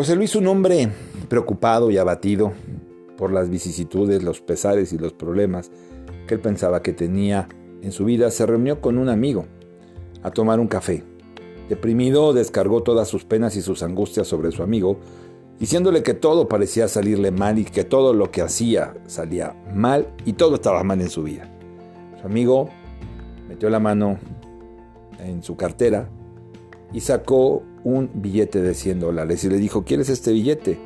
José Luis, un hombre preocupado y abatido por las vicisitudes, los pesares y los problemas que él pensaba que tenía en su vida, se reunió con un amigo a tomar un café. Deprimido, descargó todas sus penas y sus angustias sobre su amigo, diciéndole que todo parecía salirle mal y que todo lo que hacía salía mal y todo estaba mal en su vida. Su amigo metió la mano en su cartera y sacó un billete de 100 dólares y le dijo, ¿quieres este billete?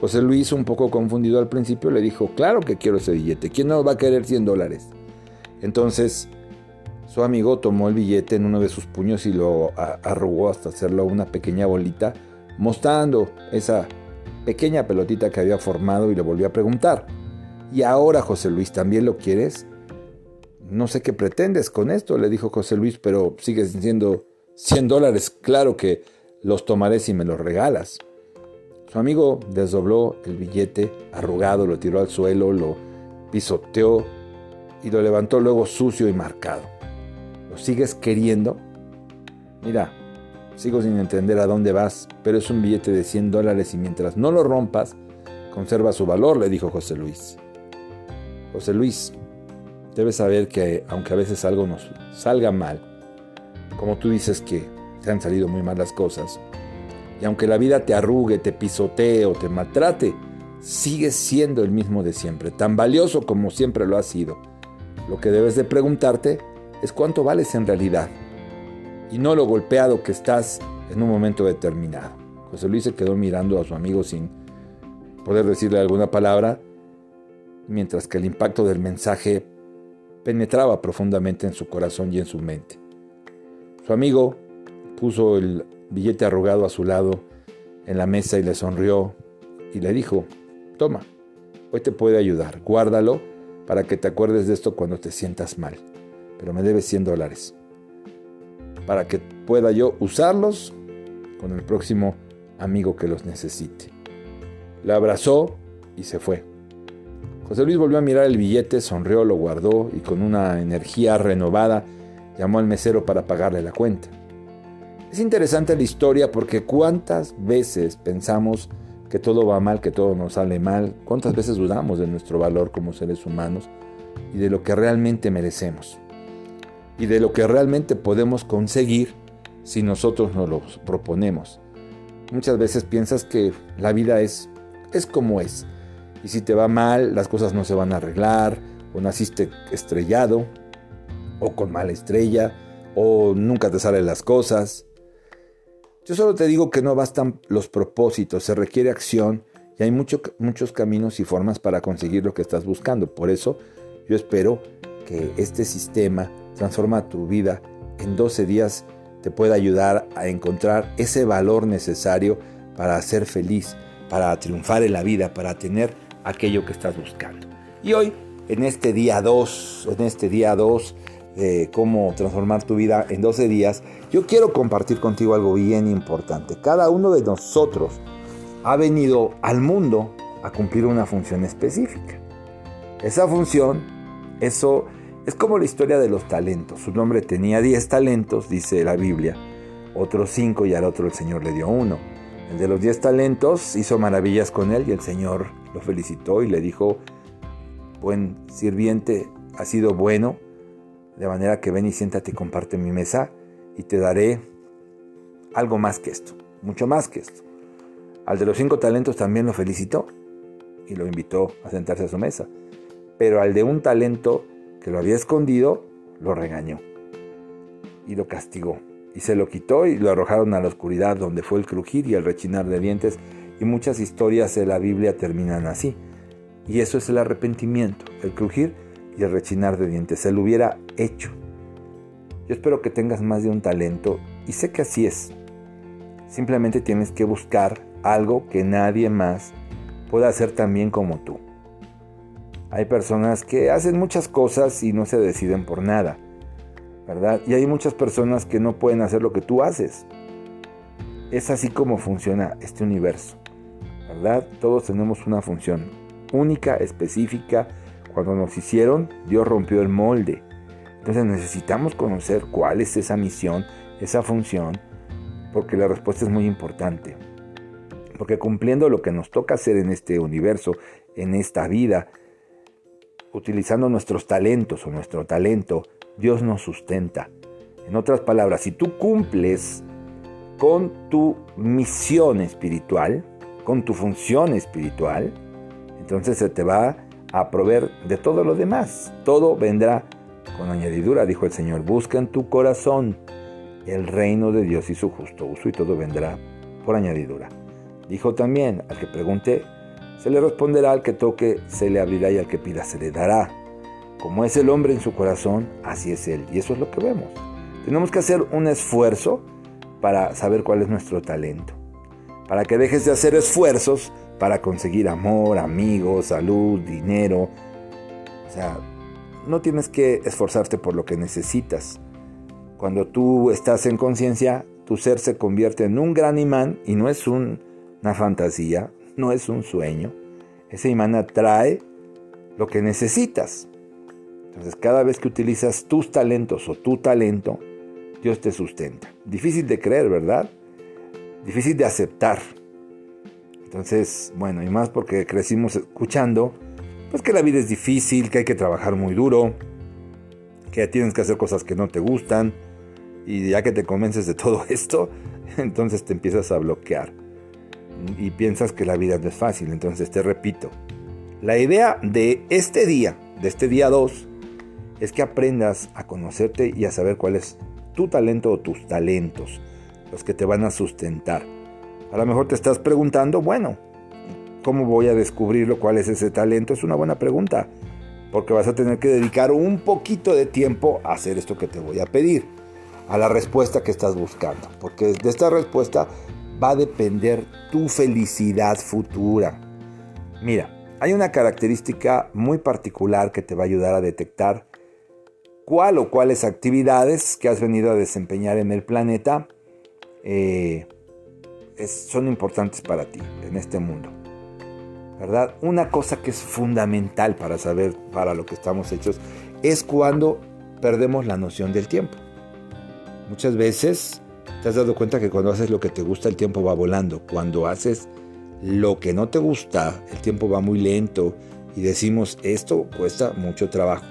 José Luis, un poco confundido al principio, le dijo, claro que quiero ese billete, ¿quién no va a querer 100 dólares? Entonces, su amigo tomó el billete en uno de sus puños y lo arrugó hasta hacerlo una pequeña bolita, mostrando esa pequeña pelotita que había formado y le volvió a preguntar, ¿y ahora José Luis también lo quieres? No sé qué pretendes con esto, le dijo José Luis, pero sigues diciendo 100 dólares, claro que los tomaré si me los regalas. Su amigo desdobló el billete arrugado, lo tiró al suelo, lo pisoteó y lo levantó luego sucio y marcado. ¿Lo sigues queriendo? Mira, sigo sin entender a dónde vas, pero es un billete de 100 dólares y mientras no lo rompas, conserva su valor, le dijo José Luis. José Luis, debes saber que aunque a veces algo nos salga mal, como tú dices que han salido muy mal las cosas, y aunque la vida te arrugue, te pisotee o te maltrate, sigues siendo el mismo de siempre, tan valioso como siempre lo has sido. Lo que debes de preguntarte es cuánto vales en realidad y no lo golpeado que estás en un momento determinado. José Luis se quedó mirando a su amigo sin poder decirle alguna palabra, mientras que el impacto del mensaje penetraba profundamente en su corazón y en su mente. Su amigo puso el billete arrugado a su lado en la mesa y le sonrió y le dijo, toma, hoy te puede ayudar, guárdalo para que te acuerdes de esto cuando te sientas mal, pero me debes 100 dólares, para que pueda yo usarlos con el próximo amigo que los necesite. Le abrazó y se fue. José Luis volvió a mirar el billete, sonrió, lo guardó y con una energía renovada llamó al mesero para pagarle la cuenta. Es interesante la historia porque cuántas veces pensamos que todo va mal, que todo nos sale mal, cuántas veces dudamos de nuestro valor como seres humanos y de lo que realmente merecemos y de lo que realmente podemos conseguir si nosotros nos lo proponemos. Muchas veces piensas que la vida es, es como es y si te va mal las cosas no se van a arreglar o naciste estrellado o con mala estrella o nunca te salen las cosas yo solo te digo que no bastan los propósitos, se requiere acción y hay muchos caminos y formas para conseguir lo que estás buscando. Por eso yo espero que este sistema transforma tu vida en 12 días te pueda ayudar a encontrar ese valor necesario para ser feliz, para triunfar en la vida, para tener aquello que estás buscando. Y hoy, en este día 2, en este día 2 de cómo transformar tu vida en 12 días, yo quiero compartir contigo algo bien importante. Cada uno de nosotros ha venido al mundo a cumplir una función específica. Esa función, eso es como la historia de los talentos. Su nombre tenía 10 talentos, dice la Biblia, otros 5 y al otro el Señor le dio uno. El de los 10 talentos hizo maravillas con él y el Señor lo felicitó y le dijo, buen sirviente, ha sido bueno de manera que ven y siéntate y comparte mi mesa y te daré algo más que esto, mucho más que esto. Al de los cinco talentos también lo felicitó y lo invitó a sentarse a su mesa. Pero al de un talento que lo había escondido, lo regañó y lo castigó. Y se lo quitó y lo arrojaron a la oscuridad donde fue el crujir y el rechinar de dientes. Y muchas historias de la Biblia terminan así. Y eso es el arrepentimiento, el crujir y el rechinar de dientes. Se lo hubiera hecho. Yo espero que tengas más de un talento y sé que así es. Simplemente tienes que buscar algo que nadie más pueda hacer tan bien como tú. Hay personas que hacen muchas cosas y no se deciden por nada, ¿verdad? Y hay muchas personas que no pueden hacer lo que tú haces. Es así como funciona este universo, ¿verdad? Todos tenemos una función única, específica, cuando nos hicieron, Dios rompió el molde. Entonces necesitamos conocer cuál es esa misión, esa función, porque la respuesta es muy importante. Porque cumpliendo lo que nos toca hacer en este universo, en esta vida, utilizando nuestros talentos o nuestro talento, Dios nos sustenta. En otras palabras, si tú cumples con tu misión espiritual, con tu función espiritual, entonces se te va a proveer de todo lo demás. Todo vendrá con añadidura, dijo el Señor. Busca en tu corazón el reino de Dios y su justo uso y todo vendrá por añadidura. Dijo también, al que pregunte, se le responderá, al que toque, se le abrirá y al que pida, se le dará. Como es el hombre en su corazón, así es él. Y eso es lo que vemos. Tenemos que hacer un esfuerzo para saber cuál es nuestro talento. Para que dejes de hacer esfuerzos para conseguir amor, amigos, salud, dinero. O sea, no tienes que esforzarte por lo que necesitas. Cuando tú estás en conciencia, tu ser se convierte en un gran imán y no es una fantasía, no es un sueño. Ese imán atrae lo que necesitas. Entonces, cada vez que utilizas tus talentos o tu talento, Dios te sustenta. Difícil de creer, ¿verdad? Difícil de aceptar. Entonces, bueno, y más porque crecimos escuchando, pues que la vida es difícil, que hay que trabajar muy duro, que tienes que hacer cosas que no te gustan, y ya que te convences de todo esto, entonces te empiezas a bloquear y piensas que la vida no es fácil. Entonces te repito, la idea de este día, de este día 2, es que aprendas a conocerte y a saber cuál es tu talento o tus talentos, los que te van a sustentar. A lo mejor te estás preguntando, bueno, ¿cómo voy a descubrirlo? ¿Cuál es ese talento? Es una buena pregunta, porque vas a tener que dedicar un poquito de tiempo a hacer esto que te voy a pedir, a la respuesta que estás buscando, porque de esta respuesta va a depender tu felicidad futura. Mira, hay una característica muy particular que te va a ayudar a detectar cuál o cuáles actividades que has venido a desempeñar en el planeta eh, son importantes para ti en este mundo. ¿Verdad? Una cosa que es fundamental para saber para lo que estamos hechos es cuando perdemos la noción del tiempo. Muchas veces ¿Te has dado cuenta que cuando haces lo que te gusta el tiempo va volando? Cuando haces lo que no te gusta, el tiempo va muy lento y decimos, esto cuesta mucho trabajo.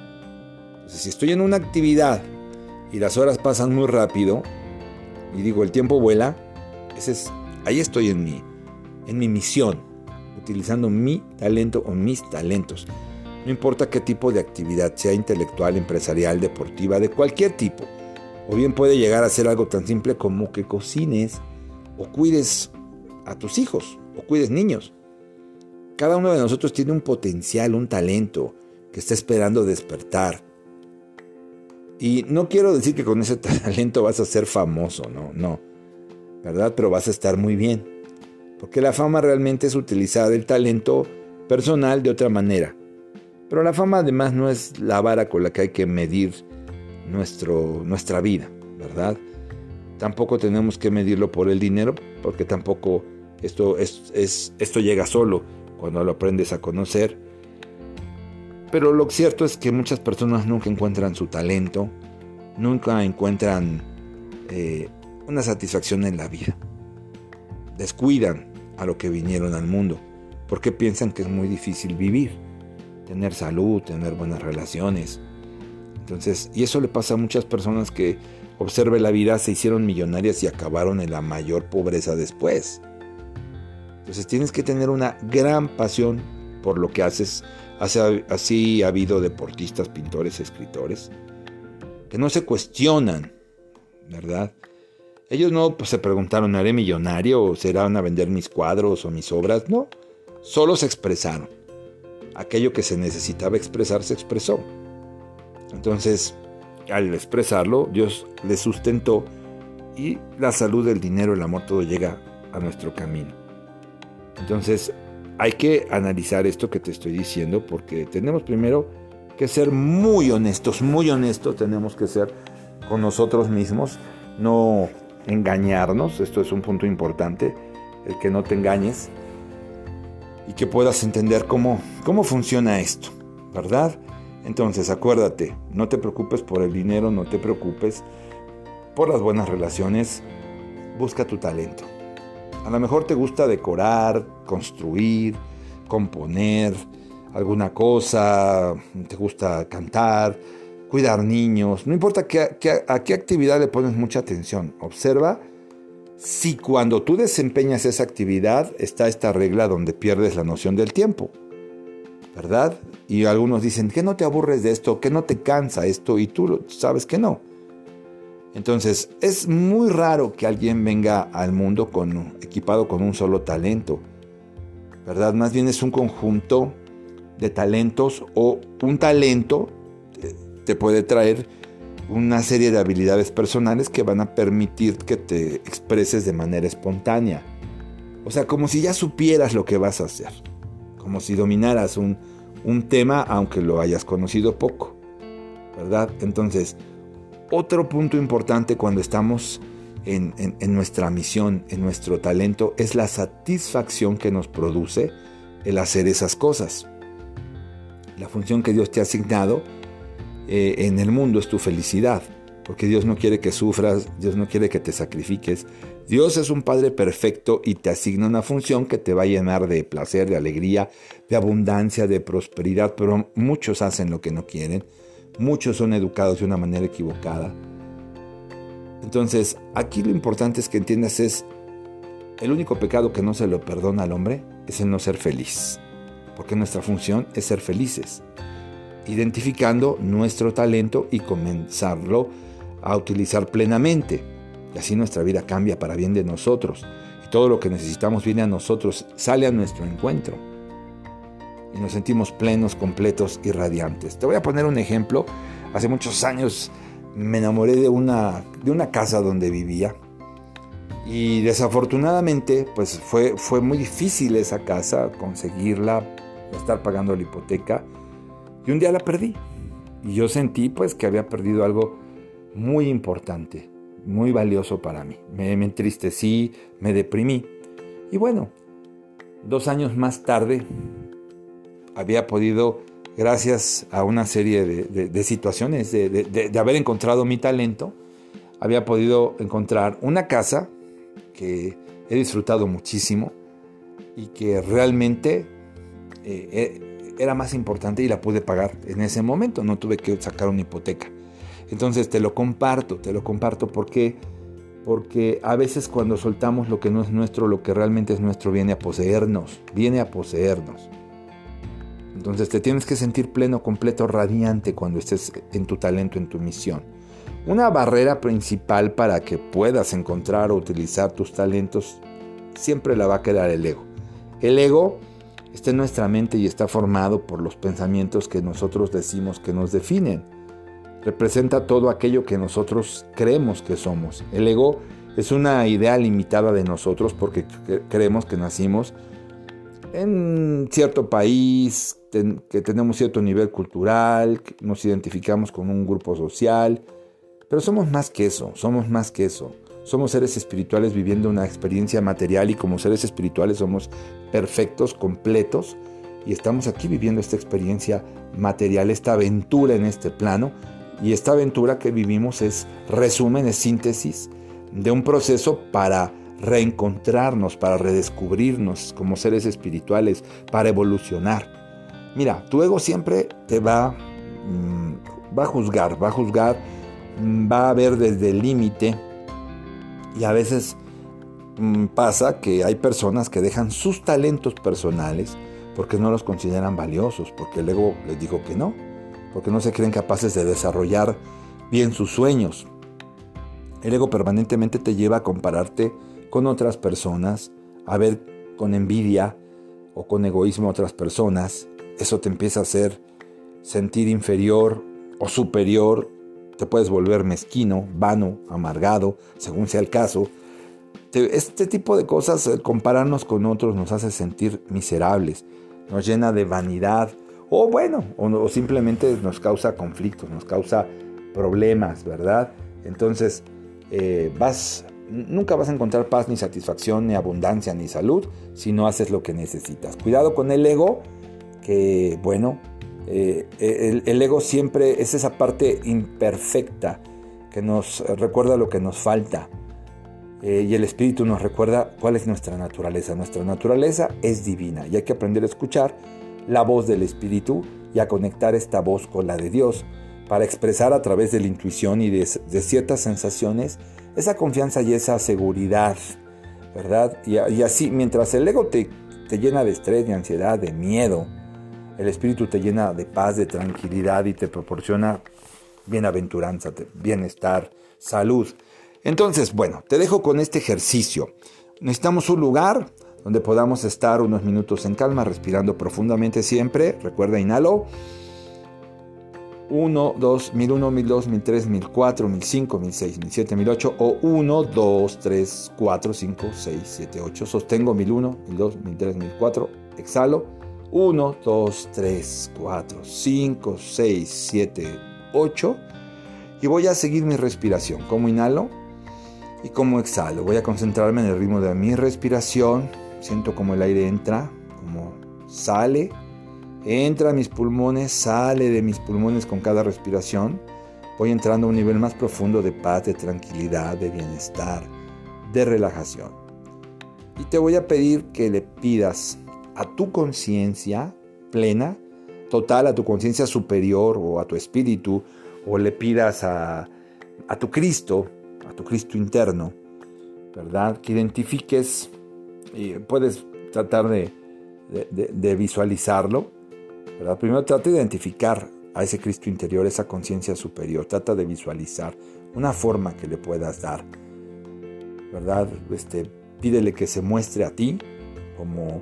Si estoy en una actividad y las horas pasan muy rápido y digo, el tiempo vuela, ese es, ahí estoy en mi, en mi misión, utilizando mi talento o mis talentos. No importa qué tipo de actividad, sea intelectual, empresarial, deportiva, de cualquier tipo. O bien puede llegar a ser algo tan simple como que cocines o cuides a tus hijos o cuides niños. Cada uno de nosotros tiene un potencial, un talento que está esperando despertar. Y no quiero decir que con ese talento vas a ser famoso, no, no, ¿verdad? Pero vas a estar muy bien. Porque la fama realmente es utilizar el talento personal de otra manera. Pero la fama además no es la vara con la que hay que medir nuestro, nuestra vida, ¿verdad? Tampoco tenemos que medirlo por el dinero, porque tampoco esto, es, esto llega solo cuando lo aprendes a conocer. Pero lo cierto es que muchas personas nunca encuentran su talento, nunca encuentran eh, una satisfacción en la vida. Descuidan a lo que vinieron al mundo, porque piensan que es muy difícil vivir, tener salud, tener buenas relaciones, entonces, y eso le pasa a muchas personas que observe la vida, se hicieron millonarias y acabaron en la mayor pobreza después. Entonces tienes que tener una gran pasión por lo que haces. Así ha habido deportistas, pintores, escritores, que no se cuestionan, ¿verdad? Ellos no pues, se preguntaron, ¿haré millonario o serán a vender mis cuadros o mis obras? No, solo se expresaron. Aquello que se necesitaba expresar se expresó. Entonces, al expresarlo, Dios le sustentó y la salud, el dinero, el amor, todo llega a nuestro camino. Entonces, hay que analizar esto que te estoy diciendo porque tenemos primero que ser muy honestos, muy honestos tenemos que ser con nosotros mismos, no engañarnos, esto es un punto importante, el que no te engañes y que puedas entender cómo, cómo funciona esto, ¿verdad? Entonces acuérdate, no te preocupes por el dinero, no te preocupes por las buenas relaciones, busca tu talento. A lo mejor te gusta decorar, construir, componer alguna cosa, te gusta cantar, cuidar niños, no importa a qué actividad le pones mucha atención. Observa si cuando tú desempeñas esa actividad está esta regla donde pierdes la noción del tiempo. ¿Verdad? Y algunos dicen que no te aburres de esto, que no te cansa esto y tú sabes que no. Entonces, es muy raro que alguien venga al mundo equipado con un solo talento. ¿Verdad? Más bien es un conjunto de talentos o un talento te puede traer una serie de habilidades personales que van a permitir que te expreses de manera espontánea. O sea, como si ya supieras lo que vas a hacer. Como si dominaras un, tema aunque lo hayas conocido poco. ¿Verdad? Entonces, otro punto importante cuando estamos en, en, nuestra misión, en nuestro talento, es la satisfacción que nos produce el hacer esas cosas. La función que Dios te ha asignado eh, en el mundo es tu felicidad, porque Dios no quiere que sufras, Dios no quiere que te sacrifiques. Dios es un Padre perfecto y te asigna una función que te va a llenar de placer, de alegría, de abundancia, de prosperidad, pero muchos hacen lo que no quieren, muchos son educados de una manera equivocada. Entonces, aquí lo importante es que entiendas es, el único pecado que no se lo perdona al hombre es el no ser feliz, porque nuestra función es ser felices identificando nuestro talento y comenzarlo a utilizar plenamente. Y así nuestra vida cambia para bien de nosotros. Y todo lo que necesitamos viene a nosotros, sale a nuestro encuentro. Y nos sentimos plenos, completos y radiantes. Te voy a poner un ejemplo. Hace muchos años me enamoré de una, de una casa donde vivía. Y desafortunadamente, pues fue, fue muy difícil esa casa, conseguirla, estar pagando la hipoteca. Y un día la perdí. Y yo sentí pues que había perdido algo muy importante, muy valioso para mí. Me, entristecí, me deprimí. Y bueno, dos años más tarde había podido, gracias a una serie de, situaciones, de, de haber encontrado mi talento, había podido encontrar una casa que he disfrutado muchísimo y que realmente eh, era más importante y la pude pagar en ese momento, no tuve que sacar una hipoteca. Entonces te lo comparto, te lo comparto porque porque a veces cuando soltamos lo que no es nuestro, lo que realmente es nuestro viene a poseernos, viene a poseernos. Entonces te tienes que sentir pleno, completo, radiante cuando estés en tu talento, en tu misión. Una barrera principal para que puedas encontrar o utilizar tus talentos siempre la va a quedar el ego. El ego está en nuestra mente y está formado por los pensamientos que nosotros decimos que nos definen. Representa todo aquello que nosotros creemos que somos. El ego es una idea limitada de nosotros porque creemos que nacimos en cierto país, que tenemos cierto nivel cultural, nos identificamos con un grupo social, pero somos más que eso, somos más que eso. Somos seres espirituales viviendo una experiencia material y como seres espirituales somos perfectos, completos y estamos aquí viviendo esta experiencia material, esta aventura en este plano y esta aventura que vivimos es resumen, es síntesis de un proceso para reencontrarnos, para redescubrirnos como seres espirituales, para evolucionar. Mira, tu ego siempre te va, mm, va a juzgar, va a juzgar, mm, va a ver desde el límite y a veces mm, pasa que hay personas que dejan sus talentos personales porque no los consideran valiosos, porque el ego les dijo que no, porque no se creen capaces de desarrollar bien sus sueños. El ego permanentemente te lleva a compararte con otras personas, a ver con envidia o con egoísmo a otras personas. Eso te empieza a hacer sentir inferior o superior te puedes volver mezquino, vano, amargado, según sea el caso. Este tipo de cosas, compararnos con otros, nos hace sentir miserables, nos llena de vanidad, o bueno, o, simplemente nos causa conflictos, nos causa problemas, ¿verdad? Entonces, eh, vas, nunca vas a encontrar paz, ni satisfacción, ni abundancia, ni salud si no haces lo que necesitas. Cuidado con el ego, que bueno, eh, el, ego siempre es esa parte imperfecta que nos recuerda lo que nos falta. Eh, y el Espíritu nos recuerda cuál es nuestra naturaleza. Nuestra naturaleza es divina y hay que aprender a escuchar la voz del Espíritu y a conectar esta voz con la de Dios para expresar a través de la intuición y de, ciertas sensaciones esa confianza y esa seguridad, ¿verdad? Y, así, mientras el ego te, te llena de estrés, de ansiedad, de miedo, el Espíritu te llena de paz, de tranquilidad y te proporciona bienaventuranza, bienestar, salud. Entonces, bueno, te dejo con este ejercicio. Necesitamos un lugar donde podamos estar unos minutos en calma, respirando profundamente siempre. Recuerda, inhalo. 1, 2, 1001, 1002, 1003, 1004, 1005, 1006, 1007, 1008 o 1, 2, 3, 4, 5, 6, 7, 8. Sostengo 1001, 1002, 1003, 1004. Exhalo. 1, 2, 3, 4, 5, 6, 7, 8. Y voy a seguir mi respiración. Como inhalo y como exhalo. Voy a concentrarme en el ritmo de mi respiración. Siento como el aire entra, como sale Entra a mis pulmones, sale de mis pulmones con cada respiración. Voy entrando a un nivel más profundo de paz, de tranquilidad, de bienestar, de relajación. Y te voy a pedir que le pidas a tu conciencia plena, total, a tu conciencia superior o a tu espíritu, o le pidas a, tu Cristo, a tu Cristo interno, ¿verdad? Que identifiques, y puedes tratar de visualizarlo, Primero trata de identificar a ese Cristo interior, esa conciencia superior, trata de visualizar una forma que le puedas dar, ¿verdad? Este, pídele que se muestre a ti como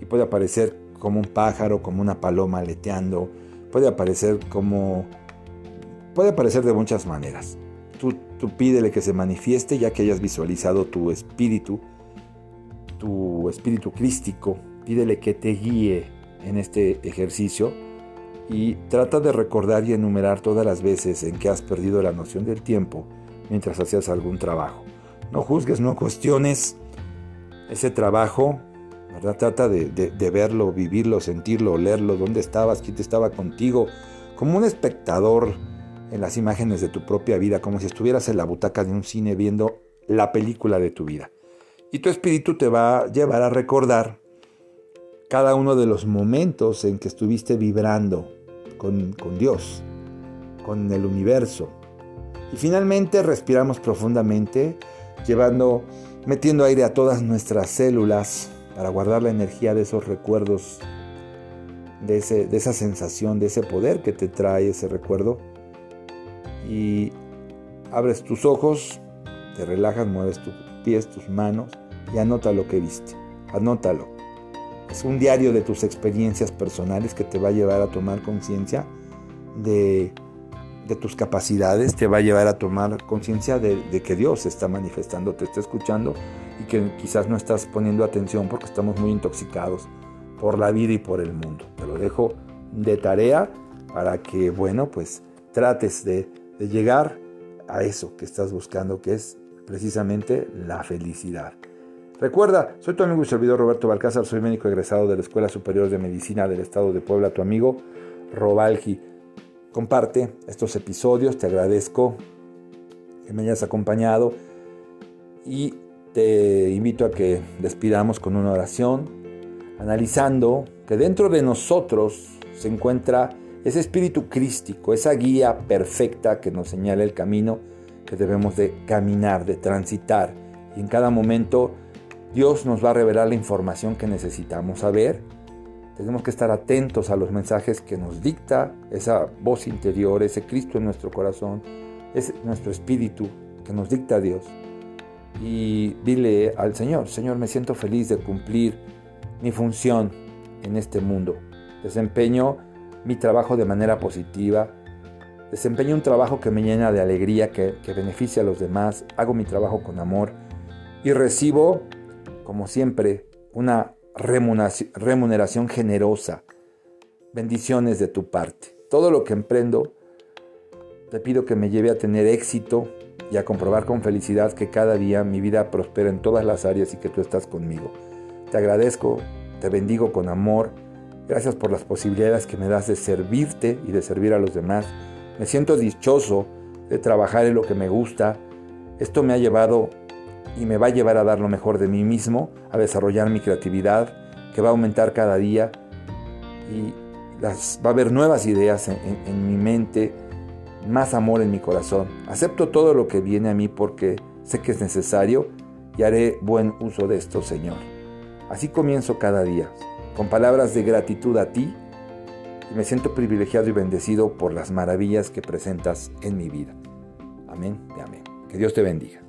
y puede aparecer como un pájaro, como una paloma aleteando, puede aparecer como puede aparecer de muchas maneras. Tú, tú pídele que se manifieste ya que hayas visualizado tu espíritu, tu espíritu crístico, pídele que te guíe en este ejercicio y trata de recordar y enumerar todas las veces en que has perdido la noción del tiempo mientras hacías algún trabajo. No juzgues, no cuestiones ese trabajo, Trata de, verlo, vivirlo, sentirlo, leerlo, dónde estabas, quién te estaba contigo, como un espectador en las imágenes de tu propia vida, como si estuvieras en la butaca de un cine viendo la película de tu vida. Y tu espíritu te va a llevar a recordar cada uno de los momentos en que estuviste vibrando con, Dios, con el universo. Y finalmente respiramos profundamente, llevando, metiendo aire a todas nuestras células para guardar la energía de esos recuerdos, de, esa sensación, de ese poder que te trae ese recuerdo. Y abres tus ojos, te relajas, mueves tus pies, tus manos y anota lo que viste. Anótalo. Es un diario de tus experiencias personales que te va a llevar a tomar conciencia de, tus capacidades, te va a llevar a tomar conciencia de, de, que Dios está manifestando, te está escuchando y que quizás no estás poniendo atención porque estamos muy intoxicados por la vida y por el mundo. Te lo dejo de tarea para que, bueno, pues trates de, llegar a eso que estás buscando, que es precisamente la felicidad. Recuerda, soy tu amigo y servidor Roberto Balcázar, soy médico egresado de la Escuela Superior de Medicina del Estado de Puebla, tu amigo Robalgi. Comparte estos episodios, te agradezco que me hayas acompañado y te invito a que despidamos con una oración, analizando que dentro de nosotros se encuentra ese espíritu crístico, esa guía perfecta que nos señala el camino que debemos de caminar, de transitar. Y en cada momento Dios nos va a revelar la información que necesitamos saber. Tenemos que estar atentos a los mensajes que nos dicta esa voz interior, ese Cristo en nuestro corazón, es nuestro espíritu que nos dicta Dios. Y dile al Señor, Señor, me siento feliz de cumplir mi función en este mundo. Desempeño mi trabajo de manera positiva. Desempeño un trabajo que me llena de alegría, que, beneficia a los demás. Hago mi trabajo con amor y recibo como siempre, una remuneración generosa, bendiciones de tu parte. Todo lo que emprendo, te pido que me lleve a tener éxito y a comprobar con felicidad que cada día mi vida prospera en todas las áreas y que tú estás conmigo. Te agradezco, te bendigo con amor. Gracias por las posibilidades que me das de servirte y de servir a los demás. Me siento dichoso de trabajar en lo que me gusta. Esto me ha llevado y me va a llevar a dar lo mejor de mí mismo, a desarrollar mi creatividad, que va a aumentar cada día y va a haber nuevas ideas en mi mente, más amor en mi corazón. Acepto todo lo que viene a mí porque sé que es necesario y haré buen uso de esto, Señor. Así comienzo cada día, con palabras de gratitud a ti, y me siento privilegiado y bendecido por las maravillas que presentas en mi vida. Amén y amén. Que Dios te bendiga.